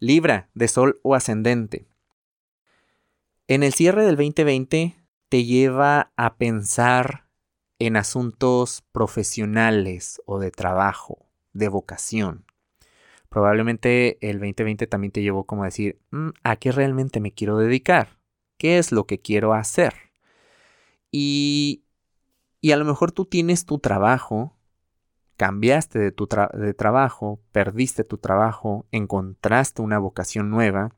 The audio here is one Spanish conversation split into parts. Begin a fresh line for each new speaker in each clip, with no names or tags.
Libra, de Sol o ascendente. En el cierre del 2020 te lleva a pensar en asuntos profesionales o de trabajo, de vocación. Probablemente el 2020 también te llevó como a decir, mm, ¿a qué realmente me quiero dedicar? ¿Qué es lo que quiero hacer? Y, y a lo mejor tú tienes tu trabajo, cambiaste de, tu de trabajo, perdiste tu trabajo, encontraste una vocación nueva,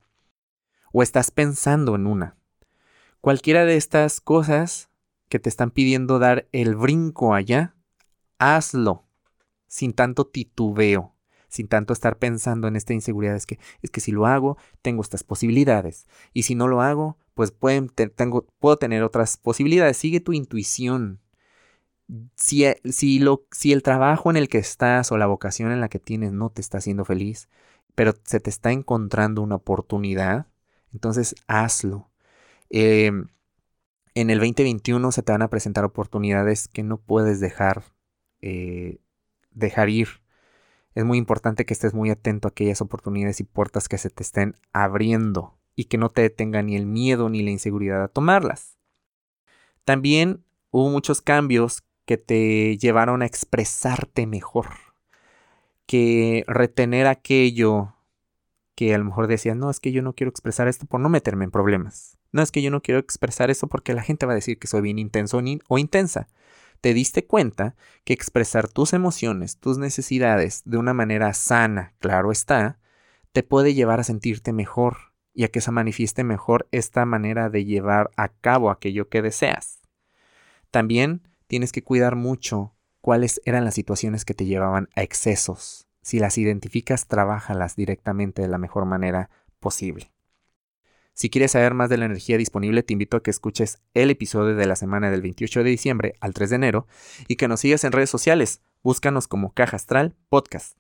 o estás pensando en una. Cualquiera de estas cosas que te están pidiendo dar el brinco allá, hazlo sin tanto titubeo, sin tanto estar pensando en esta inseguridad. Es que, es que si lo hago, tengo estas posibilidades. Y si no lo hago, pues pueden, puedo tener otras posibilidades. Sigue tu intuición. Si, e, si, lo, si el trabajo en el que estás o la vocación en la que tienes no te está haciendo feliz, pero se te está encontrando una oportunidad, entonces hazlo. Em, en el 2021 se te van a presentar oportunidades que no puedes dejar, eh, dejar ir. Es muy importante que estés muy atento a aquellas oportunidades y puertas que se te estén abriendo y que no te detenga ni el miedo ni la inseguridad a tomarlas. También hubo muchos cambios que te llevaron a expresarte mejor, que retener aquello que a lo mejor decías, no, es que yo no quiero expresar esto por no meterme en problemas. No es que yo no quiero expresar eso porque la gente va a decir que soy bien intenso o intensa. Te diste cuenta que expresar tus emociones, tus necesidades de una manera sana, claro está, te puede llevar a sentirte mejor y a que se manifieste mejor esta manera de llevar a cabo aquello que deseas. También tienes que cuidar mucho cuáles eran las situaciones que te llevaban a excesos. Si las identificas, trabájalas directamente de la mejor manera posible. Si quieres saber más de la energía disponible, te invito a que escuches el episodio de la semana del 28 de diciembre al 3 de enero y que nos sigas en redes sociales. Búscanos como Caja Astral Podcast.